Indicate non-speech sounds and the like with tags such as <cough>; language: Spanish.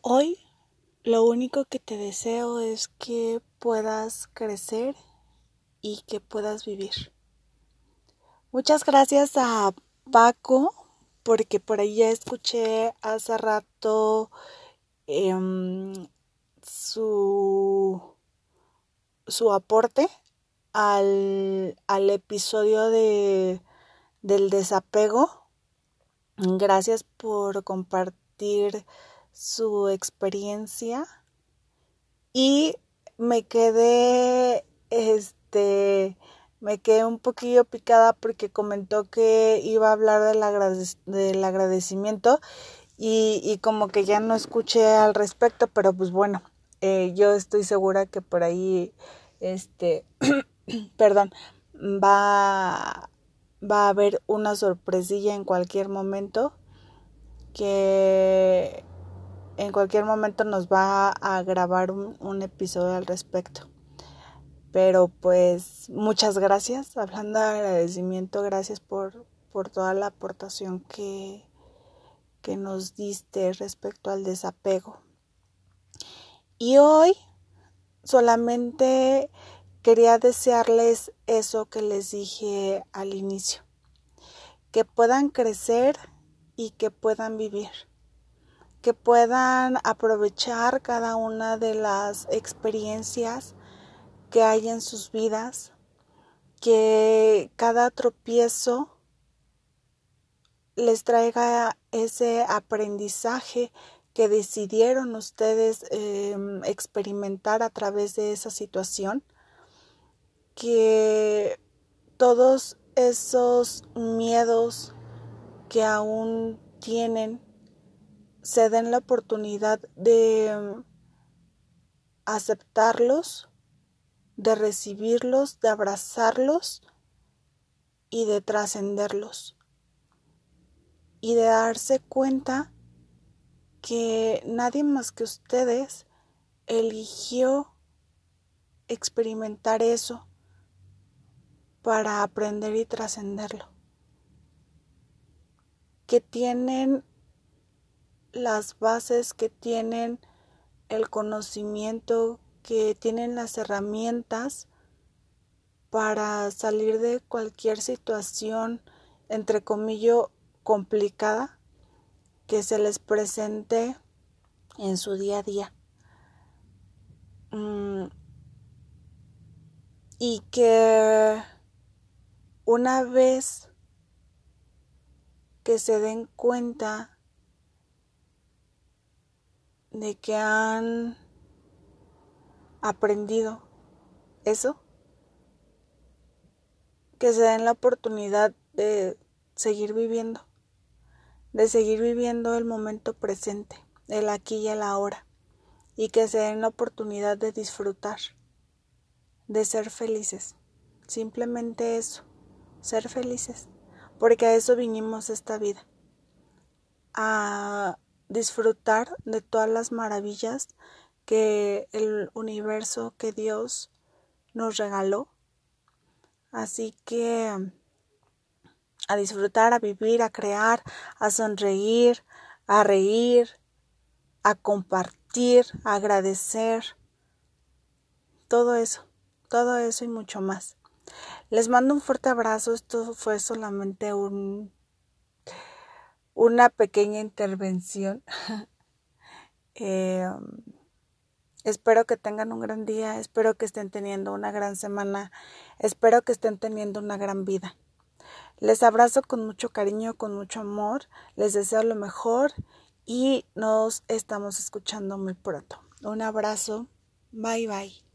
Hoy lo único que te deseo es que puedas crecer y que puedas vivir. Muchas gracias a Paco porque por ahí ya escuché hace rato em, su, su aporte al, al episodio de, del desapego. Gracias por compartir su experiencia y me quedé, este, me quedé un poquillo picada porque comentó que iba a hablar del, agradecimiento y, y, como que ya no escuché al respecto, pero pues bueno, eh, yo estoy segura que por ahí, este, <clears throat> perdón, va, va a haber una sorpresilla en cualquier momento que en cualquier momento nos va a grabar un, episodio al respecto. Pero pues muchas gracias. Hablando de agradecimiento, gracias por, por toda la aportación que, que nos diste respecto al desapego. Y hoy solamente quería desearles eso que les dije al inicio. Que puedan crecer y que puedan vivir que puedan aprovechar cada una de las experiencias que hay en sus vidas, que cada tropiezo les traiga ese aprendizaje que decidieron ustedes em, experimentar a través de esa situación, que todos esos miedos que aún tienen se den la oportunidad de mm, aceptarlos, de recibirlos, de abrazarlos y de trascenderlos. Y de darse cuenta que nadie más que ustedes eligió experimentar eso para aprender y trascenderlo. Que tienen las bases que tienen el conocimiento, que tienen las herramientas para salir de cualquier situación, entre comillas, complicada que se les presente en su día a día. Mm, y que una vez que se den cuenta de que han aprendido eso, que se den la oportunidad de seguir viviendo, de seguir viviendo el momento presente, el aquí y el ahora, y que se den la oportunidad de disfrutar, de ser felices, simplemente eso, ser felices, porque a eso vinimos esta vida, a disfrutar de todas las maravillas que el universo, que Dios nos regaló. Así que a disfrutar, a vivir, a crear, a sonreír, a reír, a compartir, a agradecer. Todo eso, todo eso y mucho más. Les mando un fuerte abrazo. Esto fue solamente un una pequeña intervención. <laughs> Eh, espero que tengan un gran día, espero que estén teniendo una gran semana, espero que estén teniendo una gran vida. Les abrazo con mucho cariño, con mucho amor, les deseo lo mejor y nos estamos escuchando muy pronto. Un abrazo, bye bye.